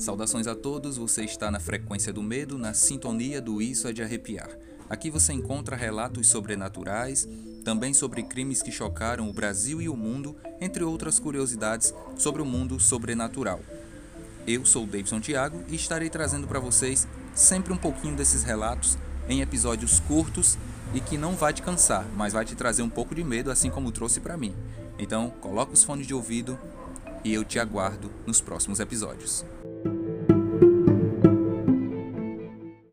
Saudações a todos, você está na frequência do medo, na sintonia do Isso é de Arrepiar. Aqui você encontra relatos sobrenaturais, também sobre crimes que chocaram o Brasil e o mundo, entre outras curiosidades sobre o mundo sobrenatural. Eu sou Davidson Thiago e estarei trazendo para vocês sempre um pouquinho desses relatos em episódios curtos e que não vai te cansar, mas vai te trazer um pouco de medo, assim como trouxe para mim. Então, coloca os fones de ouvido e eu te aguardo nos próximos episódios.